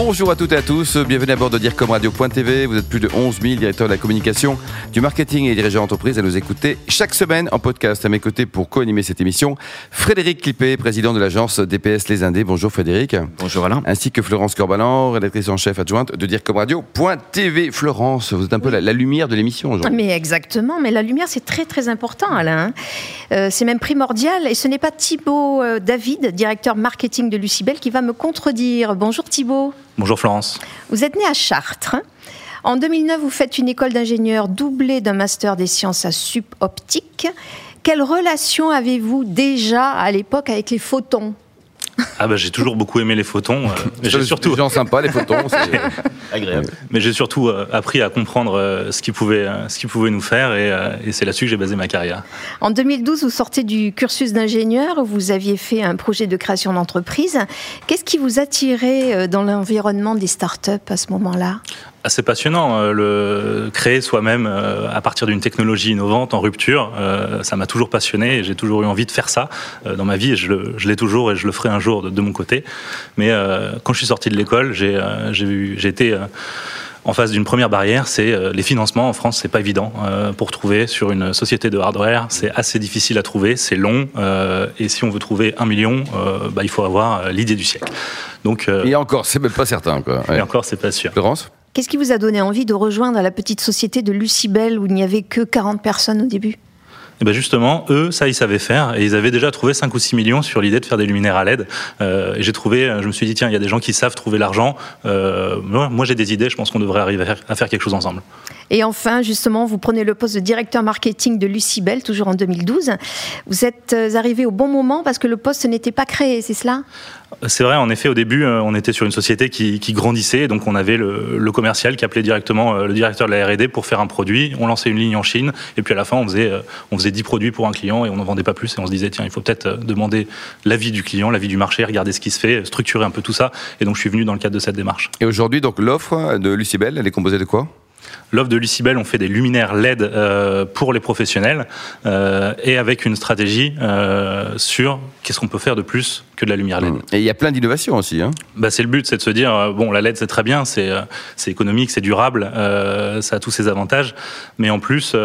Bonjour à toutes et à tous, bienvenue à bord de DIRCOMRadio.tv. Vous êtes plus de 11 000 directeurs de la communication, du marketing et dirigeants d'entreprise à nous écouter chaque semaine en podcast. À mes côtés pour co-animer cette émission, Frédéric Clippé, président de l'agence DPS Les Indés. Bonjour Frédéric. Bonjour Alain. Ainsi que Florence Corbalan, rédactrice en chef adjointe de DIRCOMRadio.tv. Florence, vous êtes un peu la, lumière de l'émission aujourd'hui. Mais exactement, mais la lumière c'est très très important Alain. Euh, c'est même primordial et ce n'est pas Thibaut euh, David, directeur marketing de Lucibel, qui va me contredire. Bonjour Thibaut. Bonjour Florence. Vous êtes né à Chartres. En 2009, vous faites une école d'ingénieur doublée d'un master des sciences à suboptique. Quelle relation avez-vous déjà à l'époque avec les photons? Ah bah j'ai toujours beaucoup aimé les photons. Euh, j'ai surtout gens sympas les photons, c'est agréable. Mais j'ai surtout euh, appris à comprendre euh, ce qu'ils pouvaient, ce qu'ils pouvaient nous faire et, et c'est là-dessus que j'ai basé ma carrière. En 2012, vous sortez du cursus d'ingénieur, vous aviez fait un projet de création d'entreprise. Qu'est-ce qui vous attirait dans l'environnement des startups à ce moment-là? Assez passionnant. Euh, le créer soi-même euh, à partir d'une technologie innovante en rupture, euh, ça m'a toujours passionné et j'ai toujours eu envie de faire ça dans ma vie et je l'ai toujours et je le ferai un jour de, mon côté. Mais quand je suis sorti de l'école, j'ai été en face d'une première barrière, c'est les financements. En France, c'est pas évident pour trouver sur une société de hardware. C'est assez difficile à trouver, c'est long, et si on veut trouver un million, bah, il faut avoir l'idée du siècle. Donc, et encore, c'est même pas certain. Quoi. Et encore, c'est pas sûr. Florence Qu'est-ce qui vous a donné envie de rejoindre la petite société de Lucibel où il n'y avait que 40 personnes au début? Et eh ben justement, eux, ça, ils savaient faire. Et ils avaient déjà trouvé 5 ou 6 millions sur l'idée de faire des luminaires à LED. Euh, et j'ai trouvé, je me suis dit, tiens, il y a des gens qui savent trouver l'argent. Euh, moi, j'ai des idées, je pense qu'on devrait arriver à faire quelque chose ensemble. Et enfin, justement, vous prenez le poste de directeur marketing de Lucibel, toujours en 2012. Vous êtes euh, arrivé au bon moment parce que le poste n'était pas créé, c'est cela? C'est vrai, en effet, au début, euh, on était sur une société qui, grandissait, donc on avait le, commercial qui appelait directement euh, le directeur de la R&D pour faire un produit. On lançait une ligne en Chine, et puis à la fin, on faisait, on faisait 10 produits pour un client et on n'en vendait pas plus. Et on se disait, tiens, il faut peut-être demander l'avis du client, l'avis du marché, regarder ce qui se fait, structurer un peu tout ça. Et donc, je suis venu dans le cadre de cette démarche. Et aujourd'hui, donc l'offre de Lucibel, elle est composée de quoi? L'offre de Lucibel, on fait des luminaires LED euh, pour les professionnels euh, et avec une stratégie euh, sur qu'est-ce qu'on peut faire de plus que de la lumière LED. Mmh. Et il y a plein d'innovations aussi. Hein. Bah, c'est le but, c'est de se dire bon, la LED c'est très bien, c'est économique, c'est durable, ça a tous ses avantages, mais en plus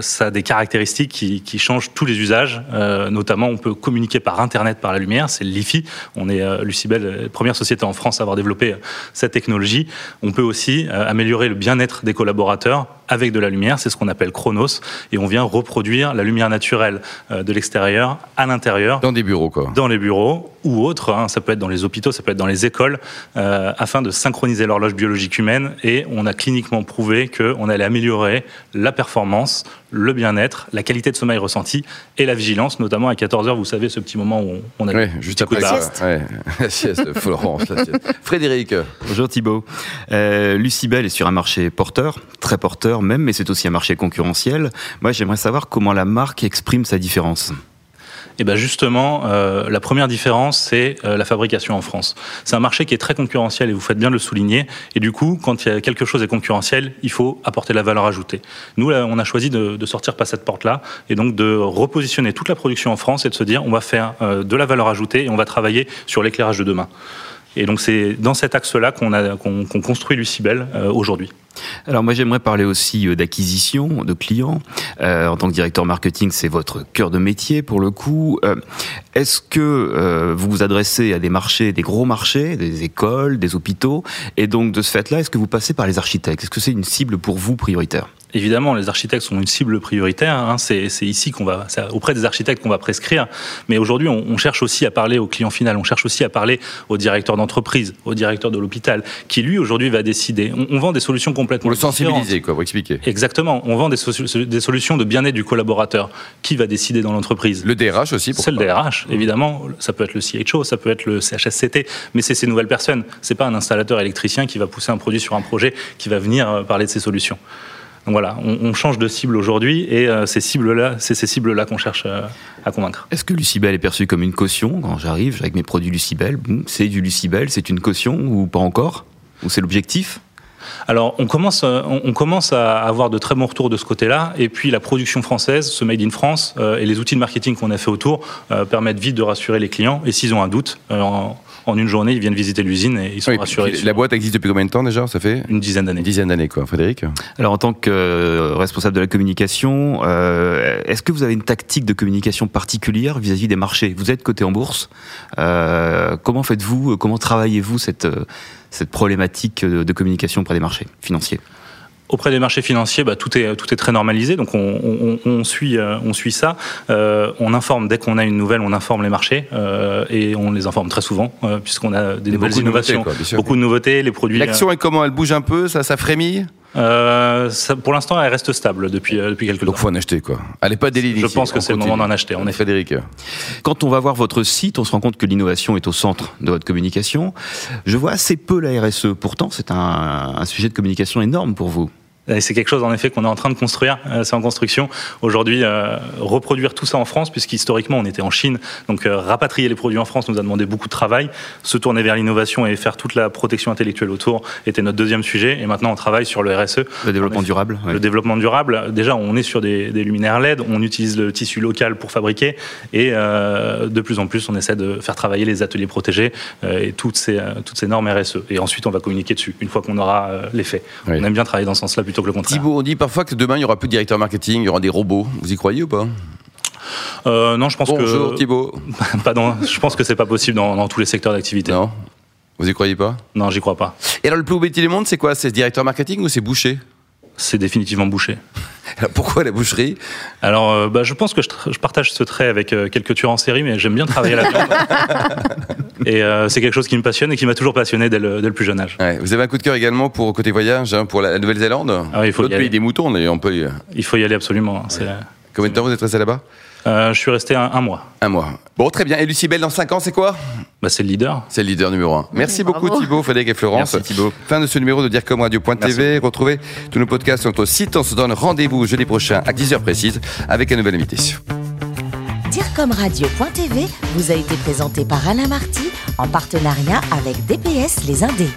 ça a des caractéristiques qui, qui changent tous les usages. notamment, on peut communiquer par Internet par la lumière, c'est le LiFi. On est Lucibel, première société en France à avoir développé cette technologie. On peut aussi améliorer le bien-être des collaborateurs avec de la lumière, c'est ce qu'on appelle Chronos, et on vient reproduire la lumière naturelle euh, de l'extérieur à l'intérieur. Dans des bureaux, quoi. Dans les bureaux ou autres, hein. ça peut être dans les hôpitaux, ça peut être dans les écoles, euh, afin de synchroniser l'horloge biologique humaine, et on a cliniquement prouvé qu'on allait améliorer la performance, le bien-être, la qualité de sommeil ressenti et la vigilance, notamment à 14h, vous savez, ce petit moment où on a oui, juste après la sieste. la sieste, Florence, la sieste. Frédéric. Bonjour Thibault. Euh, Lucibel est sur un marché porteur, très porteur même, mais c'est aussi un marché concurrentiel. Moi, j'aimerais savoir comment la marque exprime sa différence. Et eh bien justement, euh, la première différence, c'est euh, la fabrication en France. C'est un marché qui est très concurrentiel et vous faites bien de le souligner. Et du coup, quand il y a quelque chose est concurrentiel, il faut apporter la valeur ajoutée. Nous, on a choisi de, sortir par cette porte-là et donc de repositionner toute la production en France et de se dire on va faire euh, de la valeur ajoutée et on va travailler sur l'éclairage de demain. Et donc c'est dans cet axe-là qu'on qu'on construit Lucibel aujourd'hui. Alors moi j'aimerais parler aussi euh, d'acquisition de clients. Euh, en tant que directeur marketing, c'est votre cœur de métier pour le coup. Euh, Est-ce que vous vous adressez à des marchés, des gros marchés, des écoles, des hôpitaux, et donc de ce fait-là, est-ce que vous passez par les architectes? Est-ce que c'est une cible pour vous prioritaire? Évidemment, les architectes sont une cible prioritaire. Hein. C'est ici qu'on va, auprès des architectes qu'on va prescrire. Mais aujourd'hui, on, cherche aussi à parler au client final. On cherche aussi à parler au directeur d'entreprise, au directeur de l'hôpital, qui lui aujourd'hui va décider. On, vend des solutions complètement. Pour le sensibiliser, quoi, pour expliquer. Exactement. On vend des, des solutions de bien-être du collaborateur. Qui va décider dans l'entreprise? Le DRH aussi. C'est le DRH, évidemment. Ça peut être le CHO, ça peut être le CHSCT, mais c'est ces nouvelles personnes. C'est pas un installateur électricien qui va pousser un produit sur un projet, qui va venir euh, parler de ses solutions. Donc voilà, on, change de cible aujourd'hui et euh, ces cibles-là, c'est ces cibles-là qu'on cherche euh, à convaincre. Est-ce que Lucibel est perçu comme une caution quand j'arrive avec mes produits Lucibel? C'est du Lucibel, c'est une caution ou pas encore? Ou c'est l'objectif? Alors, on commence, euh, on commence à avoir de très bons retours de ce côté-là. Et puis, la production française, ce Made in France, euh, et les outils de marketing qu'on a fait autour euh, permettent vite de rassurer les clients. Et s'ils ont un doute, en, en, une journée, ils viennent visiter l'usine et ils sont rassurés. La boîte existe depuis combien de temps déjà Ça fait? Une dizaine d'années. Une dizaine d'années, quoi. Frédéric? Alors, en tant que responsable de la communication, est-ce que vous avez une tactique de communication particulière vis-à-vis des marchés? Vous êtes coté en bourse. Comment faites-vous Comment travaillez-vous cette cette problématique de communication auprès des marchés financiers? Auprès des marchés financiers, bah, tout, est, tout est très normalisé, donc on, on, suit, euh, on suit ça. Euh, on informe, dès qu'on a une nouvelle, on informe les marchés euh, et on les informe très souvent, puisqu'on a des nouvelles innovations, beaucoup de nouveautés, les produits. L'action est comment Elle bouge un peu? Ça, ça frémit? Euh, pour l'instant, elle reste stable depuis, euh, depuis quelques temps. Donc, faut en acheter, quoi. Elle n'est pas déliée. Je pense que c'est le moment d'en acheter, on est Frédéric. Quand on va voir votre site, on se rend compte que l'innovation est au centre de votre communication. Je vois assez peu la RSE. Pourtant, c'est un, un sujet de communication énorme pour vous. C'est quelque chose en effet qu'on est en train de construire, euh, c'est en construction. Aujourd'hui, euh, reproduire tout ça en France, puisqu'historiquement on était en Chine, donc euh, rapatrier les produits en France nous a demandé beaucoup de travail. Se tourner vers l'innovation et faire toute la protection intellectuelle autour était notre deuxième sujet. Et maintenant on travaille sur le RSE. Le développement durable. Le développement durable. Déjà, on est sur des, des, luminaires LED, on utilise le tissu local pour fabriquer, et de plus en plus on essaie de faire travailler les ateliers protégés et toutes ces, toutes ces normes RSE. Et ensuite on va communiquer dessus une fois qu'on aura les faits. On aime bien travailler dans ce sens-là le contraire. Thibaut, on dit parfois que demain, il n'y aura plus de directeur marketing, il y aura des robots. Vous y croyez ou pas? Euh, non, je pense que. Bonjour Thibaut. pas je pense que c'est pas possible dans, tous les secteurs d'activité. Non? Vous y croyez pas? Non, j'y crois pas. Et alors, le plus beau métier du monde, c'est quoi? C'est directeur marketing ou c'est boucher? C'est définitivement boucher. pourquoi la boucherie? Alors, euh, bah, je pense que je, partage ce trait avec euh, quelques tueurs en série, mais j'aime bien travailler la viande. et euh, c'est quelque chose qui me passionne et qui m'a toujours passionné dès le, plus jeune âge. vous avez un coup de cœur également pour côté voyage, hein, pour la Nouvelle-Zélande? Ah, Il faut y pays des moutons, on peut. Il faut y aller absolument. Combien de temps vous êtes resté là-bas? Euh, je suis resté un, mois. Un mois. Bon, très bien. Et Lucie Belle, dans 5 ans, c'est quoi? Bah, C'est le leader. C'est le leader numéro 1. Merci beaucoup Thibaut, Frédéric et Florence. Merci Thibaut. Fin de ce numéro de DireComRadio.tv. Retrouvez tous nos podcasts sur notre site. On se donne rendez-vous jeudi prochain à 10h précise avec un nouvel invité. DireComRadio.tv vous a été présenté par Alain Marty en partenariat avec DPS Les Indés.